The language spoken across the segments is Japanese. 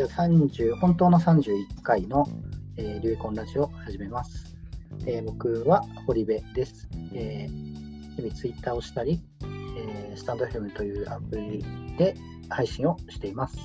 では30本当の31回の、えー、流コンラジオを始めます。えー僕は堀部です。えー日々ツイッターをしたり、えースタンド FM というアプリで配信をしています。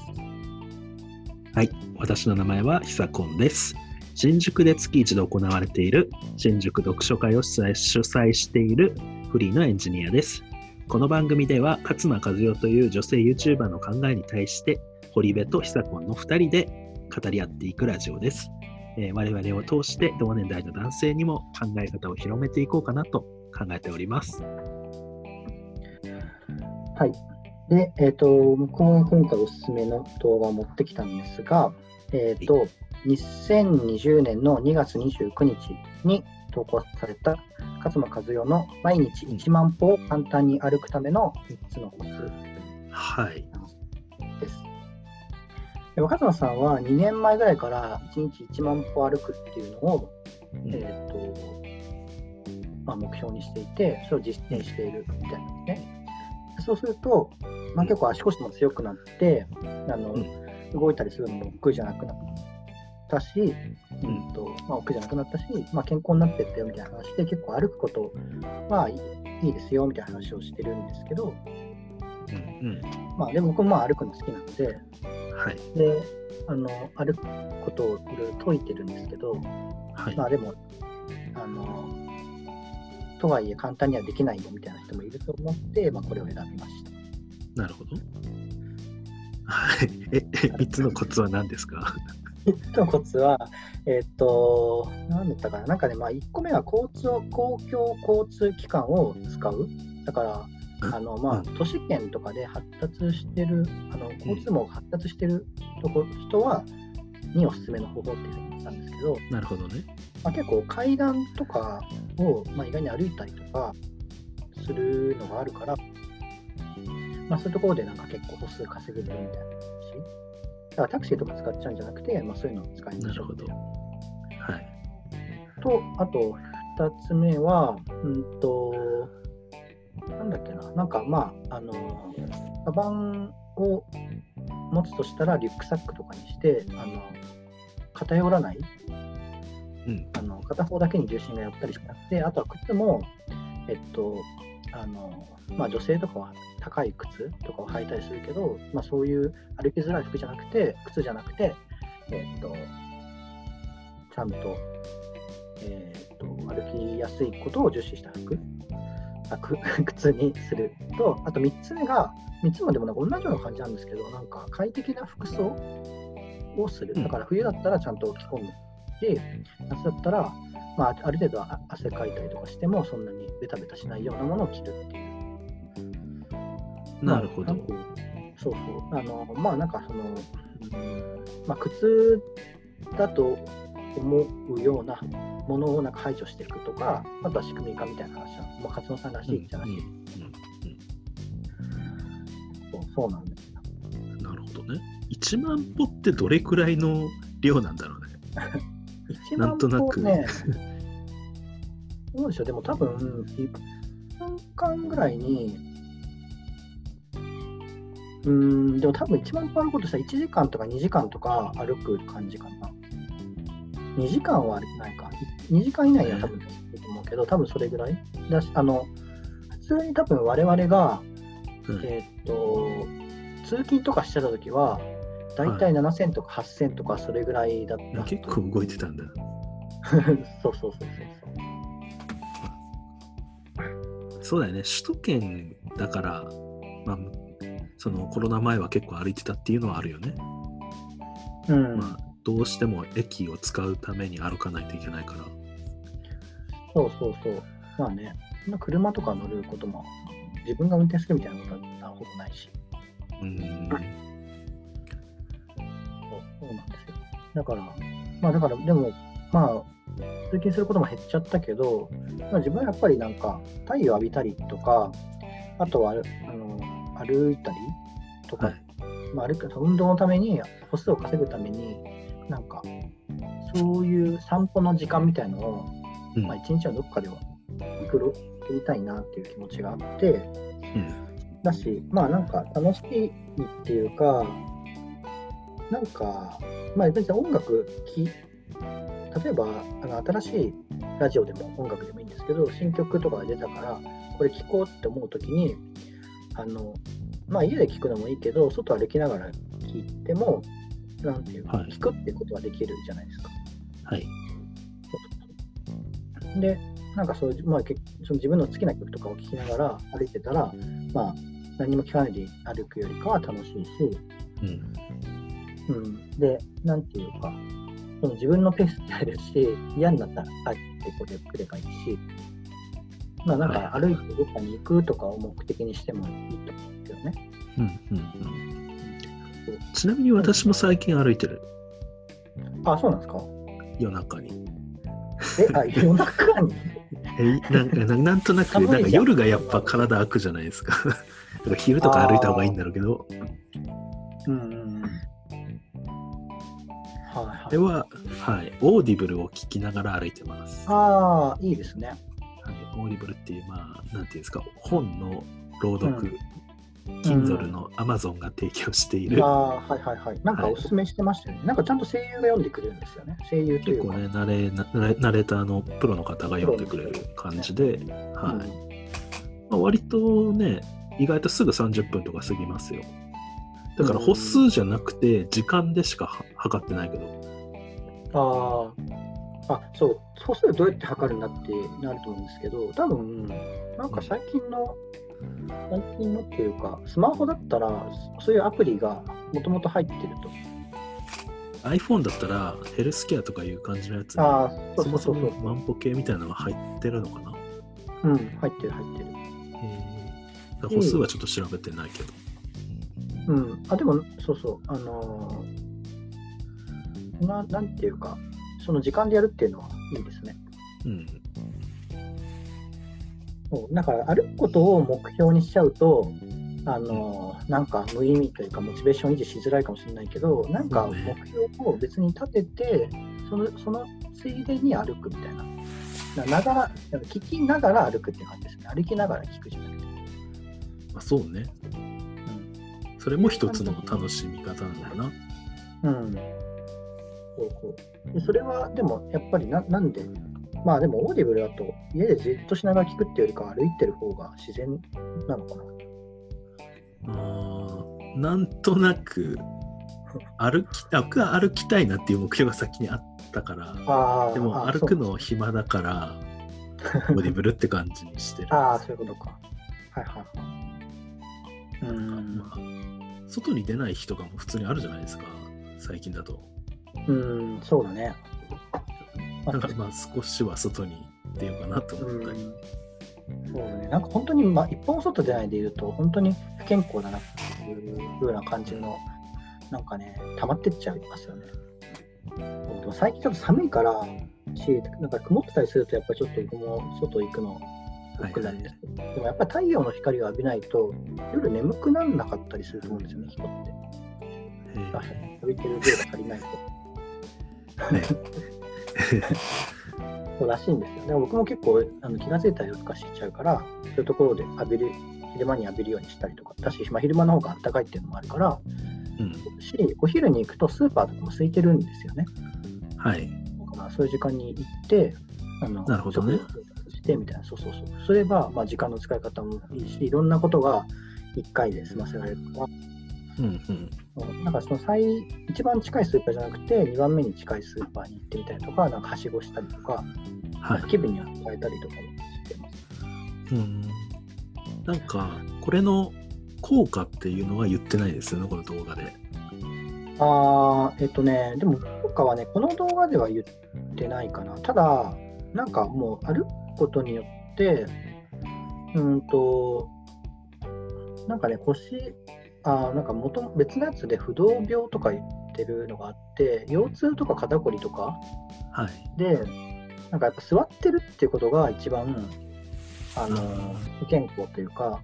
はい、私の名前はひさこんです。新宿で月一度行われている新宿読書会を主催主催しているフリーのエンジニアです。この番組では勝間和代という女性 YouTuber の考えに対して堀部とひさこんの2人で語り合っていくラジオです。えー我々を通して同年代の男性にも考え方を広めていこうかなと考えております。はい。で、えっ、と、僕は今回おすすめの動画を持ってきたんですが、えっ、と、2020年の2月29日に投稿された勝間和代の毎日1万歩を簡単に歩くための3つのコツはい。です。で勝間さんは2年前ぐらいから1日1万歩歩くっていうのを、えっ、と、まあ、目標にしていて、それを実践しているみたいなんですね。そうすると、まあ、結構足腰も強くなって、あのうん。動いたりするのも億劫じゃなくなったし、うん。とまあ、億劫じゃなくなったし、まあ、健康になってったよみたいな話で、結構歩くことはいいですよみたいな話をしてるんですけど、うん。うん。まあ、でも僕もまあ歩くの好きなので、はい。であの歩くことをいろいろ解いてるんですけど、はい。まあでも、あの、とはいえ簡単にはできないよみたいな人もいると思って、まあ、これを選びました。なるほど。はい。え、3つのコツは何ですか？のコツは、えっと、何だったかな、なんかね、まあ、1個目は交通公共交通機関を使う。だから、あのまあ、都市圏とかで発達してる、あの交通網が発達してるとこ人は、におすすめの方法っていうふうに言ってたんですけど、なるほどね。まあ、結構階段とかを、まあ、意外に歩いたりとかするのがあるから、まあ、そういうところでなんか結構歩数稼げるみたいな話。だからタクシーとか使っちゃうんじゃなくて、まあ、そういうのを使いましょうみたいな。はい。と、あと2つ目は、うんと、なんだっけな、なんかまあ、あの、カバンを持つとしたらリュックサックとかにして、あの偏らないうん。あの片方だけに重心が寄ったりしなくて、あとは靴も、えっと、あのまあ、女性とかは高い靴とかを履いたりするけど、まあ、そういう歩きづらい服じゃなくて、靴じゃなくて、えっと、ちゃんと、えっと、歩きやすいことを重視した服、あく 靴にすると、あと3つ目が、3つもでもなんか同じような感じなんですけど、なんか快適な服装をする。だから冬だったらちゃんと着込むし、夏だったら、まあ、ある程度あ汗かいたりとかしても、そんなにベタベタしないようなものを着るっていう。なるほどそうそう。あの、まあ、なんかその、うんまあ、靴だと思うようなものをなんか排除していくとか、あとは仕組み化みたいな話は、まあ、勝野さんらしいじゃない、うんそうそうなんですなるほどね。1万歩ってどれくらいの量なんだろうね。一なんとなくどうでしょう、でも多分、1分間ぐらいに、うーん、でも多分1万歩歩くとしたら1時間とか2時間とか歩く感じかな。2時間はないか。2時間以内には多分できると思うけど、多分それぐらい。だし、あの、普通に多分我々が、うんえーっと、通勤とかしてた時は、だいたい7000とか8000とかそれぐらいだった。結構動いてたんだ。そうそうそうそうそう。そうだよね。首都圏だから、まあ、そのコロナ前は結構歩いてたっていうのはあるよね。うん、まあ、どうしても駅を使うために歩かないといけないから。そうそうそう。まあね、車とか乗ることも、自分が運転するみたいなことはほぼないし、うーん。そうそうなんですよ。だから、まあだから、でも、まあ、通勤することも減っちゃったけど、まあ、自分はやっぱりなんか、太陽浴びたりとか、あとはあの歩いたりとか、はい。まあ、歩く運動のために、歩数を稼ぐために、なんか、そういう散歩の時間みたいのを、うん。まあ、一日はどっかでは作りたいなっていう気持ちがあって、うん。だし、まあなんか楽しいっていうか、なんか、まあ、別に音楽き、例えばあの新しいラジオでも音楽でもいいんですけど、新曲とかが出たから、これ聴こうって思うときに、あのまあ、家で聴くのもいいけど、外歩きながら聴いても、なんていうか、はい聴くってことはできるじゃないですか。はい。で、なんかそうまあ、けその自分の好きな曲とかを聴きながら歩いてたら、まあ、何も聞かないで歩くよりかは楽しいし、うん。うん、で、なんていうか、その自分のペースでやるし、嫌になったら帰ってこれくればいいし、まあなんかはい歩いてどっかに行くとかを目的にしてもいいと思うんですけどね。うん。うん。うん。ちなみに私も最近歩いてる。あ、そうなんですか？夜中に。え、あ、夜中に？えなんかななんとなくなんか夜がやっぱ体開くじゃないですか。だから昼とか歩いた方がいいんだろうけど、うん。はいはい。では、はい、オーディブルを聞きながら歩いてます。はああ、いいですね。い、オーディブルっていう、まあ、なんていうんですか、本の朗読、うん Kindle の Amazon が提供している、ああ、はいはいはい。なんかおすすめしてましたよね。なんかちゃんと声優が読んでくれるんですよね。声優というか。結構ねナレナナレ、ナレーターのプロの方が読んでくれる感じで、はい。まあ、割とね、意外とすぐ30分とか過ぎますよ。だから歩数じゃなくて、時間でしかは測ってないけど、ああ、あ、そう、そうするとどうやって測るんだってなると思うんですけど、多分なんか最近の、最近のっていうか、スマホだったら、そういうアプリがもともと入ってると。iPhone だったらヘルスケアとかいう感じのやつにああ、そそうもそうそうそうも万歩計みたいなのが入ってるのかな？そう。うん、入ってる入ってる。だから歩数はちょっと調べてないけど。うん、あ、でも、そうそう、あのーな、なんていうか、その時間でやるっていうのはいいですね。うん。そうだから歩くことを目標にしちゃうと、あのなんか無意味というか、モチベーション維持しづらいかもしれないけど、なんか目標を別に立てて、そのそのついでに歩くみたいな。なながら聞きながら歩くっていう感じですね。歩きながら聞くじゃなくて。まあ、そうね。それも一つの楽しみ方なのかな。うん。そうそうでそれはでもやっぱりななんで、まあでもオーディブルだと家でじっとしながら聞くっていうよりかは歩いてる方が自然なのかな。あーなんとなく歩きあ僕は歩きたいなっていう目標が先にあったからでもあ歩くの暇だからオーディブルって感じにしてる ああ、そういうことか。はいはいはい。うーん。まあ、外に出ない日とかも普通にあるじゃないですか最近だとうーん、そうだね。まあだからまあ少しは外に出ようかなとうん思ったり、そうだね。なんか本当に、まあ、一本外出ないで言うと、本当に不健康だなっていう風な感じの、なんかね、溜まってっちゃいますよね。でも最近ちょっと寒いからし、なんか曇ってたりすると、やっぱりちょっと僕も外行くのはい億劫なんですけど、でもやっぱり太陽の光を浴びないと、夜眠くならなかったりすると思うんですよね、人って。えー浴びてる量が足りないと。ね らしいんですよ。でも僕も結構あの気が付いたりとかしちゃうから、そういうところで浴びる、昼間に浴びるようにしたりとか、だし、まあ、昼間の方が暖かいっていうのもあるから、うんし、お昼に行くとスーパーとかも空いてるんですよね。はいだからそういう時間に行って、あのなるほどねしてみたいな、そうそうそう。それば、まあ、時間の使い方もいいし、いろんなことが1回で済ませられるから、うんうんうんなんかその最一番近いスーパーじゃなくて、2番目に近いスーパーに行ってみたりとか、なんかはしごしたりとか、はい気分には変えたりとかもしてます。うんなんかこれの効果っていうのは言ってないですよねこの動画であーえっとね、でも、効果はね、この動画では言ってないかな。ただ、なんかもう歩くことによって、うんと、なんかね、腰、あーなんか元別のやつで不動病とか言ってるのがあって、腰痛とか肩こりとかはい。で、なんかやっぱ座ってるっていうことが一番、あのあ不健康というか、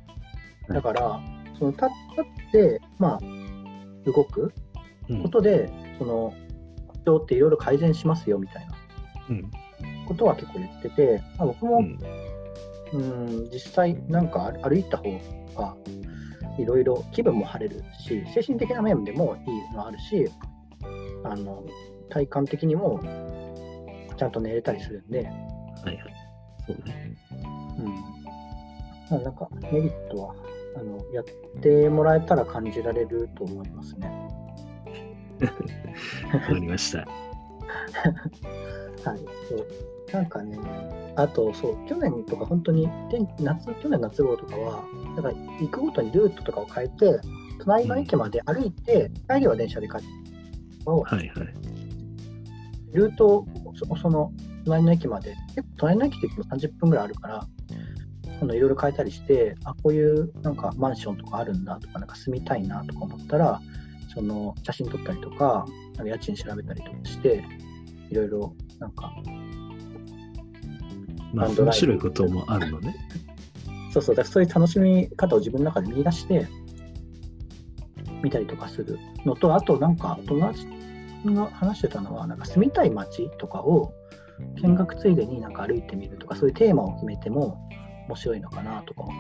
い。だから、その立立って、まあ、動くうん。ことで、その、人っていろいろ改善しますよみたいなうん。ことは結構言ってて、まあ、僕も、うん。うん、実際なんか歩歩いた方がいろいろ気分も晴れるし、精神的な面でもいいのあるし、あの体感的にもちゃんと寝れたりするんで、はいはい。そうね。うん、まあなんかメリットはあのやってもらえたら感じられると思いますね。わかりました。はい、そうなんかね、あとそう、去年とか本当に天夏、去年夏号とかは、なんか行くごとにルートとかを変えて、隣の駅まで歩いて、帰りは電車で帰って、をはいはい。ルートをそその隣の駅まで、結構隣の駅って言っても30分ぐらいあるから、そのいろいろ変えたりして、あ、こういうなんかマンションとかあるんだとか、なんか住みたいなとか思ったら、その写真撮ったりとか、なんか家賃調べたりとかして、いろいろなんか、まあ、面白いこともあるのね。そうそう、だそういう楽しみ方を自分の中で見出して、見たりとかするのと、あとなんか友達が話してたのは、なんか住みたい街とかを見学ついでになんか歩いてみるとか、そういうテーマを決めても面白いのかなとか思っ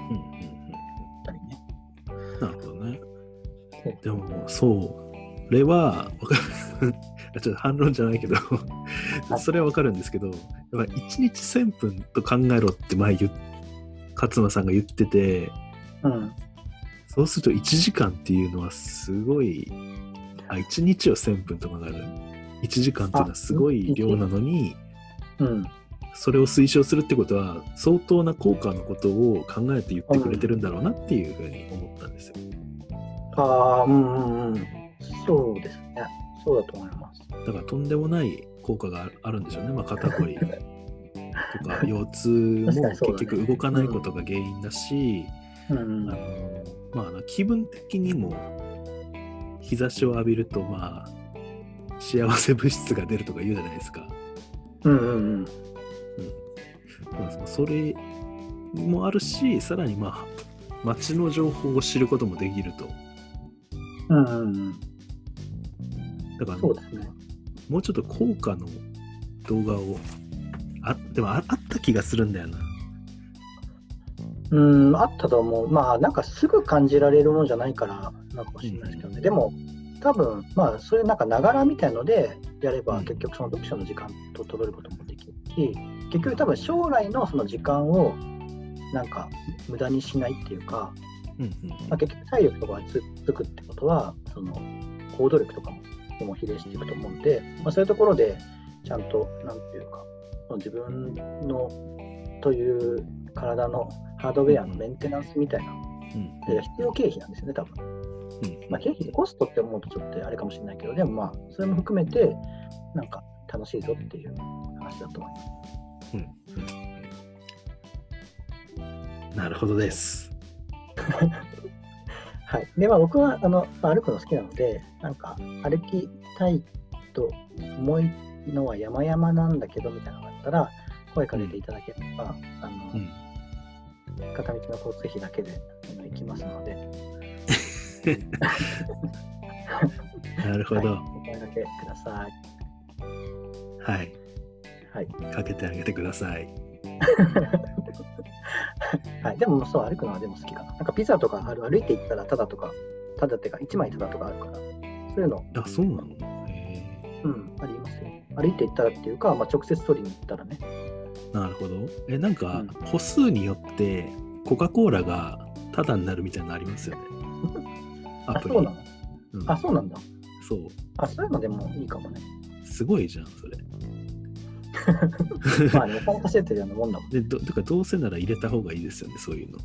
たりね。うん。なるほどね。でも、そう。それは、ちょっと反論じゃないけど、それはわかるんですけど、やっぱ1日1000分と考えろって前言っ勝間さんが言ってて、うん。そうすると1時間っていうのはすごい、あ、1日を1000分と考える。1時間っていうのはすごい量なのに、うん。それを推奨するってことは、相当な効果のことを考えて言ってくれてるんだろうなっていうふうに思ったんですよ。ああ、うんうんうん。そうですね。そうだと思います。だからとんでもない効果があるんでしょうね。まあ、肩こりとか 腰痛も結局動かないことが原因だし、うんうんあのまあ気分的にも日差しを浴びると、まあ、幸せ物質が出るとか言うじゃないですか。うんうんうん。まあ、それもあるし、さらにまあ、街の情報を知ることもできると。うんうんうん。だから、そうですね。もうちょっと効果の動画を、あでもああった気がするんだよな。うん、あったと思う。まあ、なんかすぐ感じられるものじゃないからなのかもしれないですけどね。でも、多分まあ、そういうなんかながらみたいのでやれば、うん結局その読書の時間と取れることもできるし、結局多分将来のその時間をなんか無駄にしないっていうか、うんうんまあ、結局体力とかがつつくってことは、その行動力とかもにも比例していくと思うんで、まあ、そういうところでちゃんと、なんていうか、自分のという体のハードウェアのメンテナンスみたいな、うんで必要経費なんですよね、多分。うんまあ、経費でコストって思うとちょっとあれかもしれないけど、でもまあ、それも含めて、なんか楽しいぞっていう話だと思います。うんなるほどです。はい。で、まあ、僕はあのまあ歩くの好きなので、なんか歩きたいと思いのは山々なんだけどみたいなのがあったら、声かけていただければ、あのうん片道の交通費だけで行きますので、なるほど。はい、お声掛けください。はい。はい。かけてあげてください。はい、でもそう歩くのはでも好きかな。なんかピザとかある歩いて行ったらただとか、ただっていうか1枚ただとかあるから、そういうの、あ、そうなのへうん、ありますよ。歩いて行ったらっていうか、まあ、直接取りに行ったらね。えなるほど。え、なんかうん、歩数によって、コカ・コーラがタダになるみたいなのありますよね。アあ、プリ。そうなの？うんあ、そうなんだ。そう。あ、そういうのでもいいかもね。すごいじゃん、それ。まあね、お金稼いでるようなもんだもん。で、ど、だからどうせなら入れた方がいいですよね、そういうの。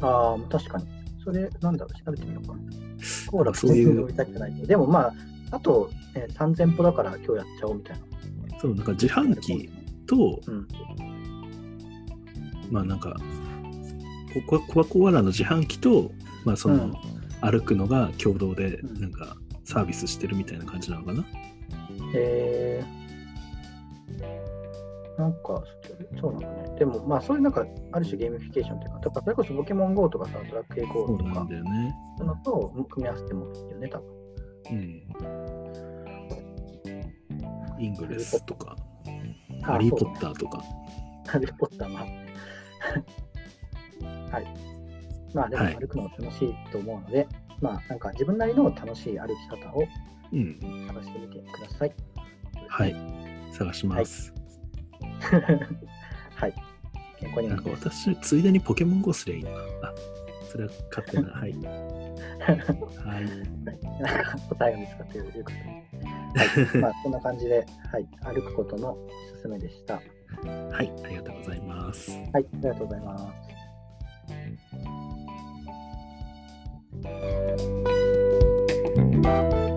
ああ、確かに。それ、なんだろう、調べてみようかな。コーラそういう飲みたくないけど。でもまあ、あと、ね、3000歩だから今日やっちゃおうみたいな。そう、なんか自販機と、うん。まあなんか、コカコカ・コーラの自販機と、まあその、うん歩くのが共同で、うんなんか、サービスしてるみたいな感じなのかな。えー、なんか、そうなんだね。でも、まあ、そういうなんか、ある種ゲーミフィケーションっていうか、だからそれこそポケモン GO とかさ、ドラクエ GO とかそうね。のと組み合わせてもいいよね、多分。うん。イングレスとか、あハリー・ポッターとか。ハリー・ポッターもあって。はい。まあでもはい歩くのも楽しいと思うので、まあなんか自分なりの楽しい歩き方をうん。探してみてください。はい。探します。はい。健康になんか。私、ついでにポケモン GO すりゃいいのか。あ、それは勝手な。はい。はい。はい、なんか答えが見つかっているということで。はい。まあこんな感じで、はい。歩くことのおすすめでした。ははい。ありがとうございます。い。ありがとうございます。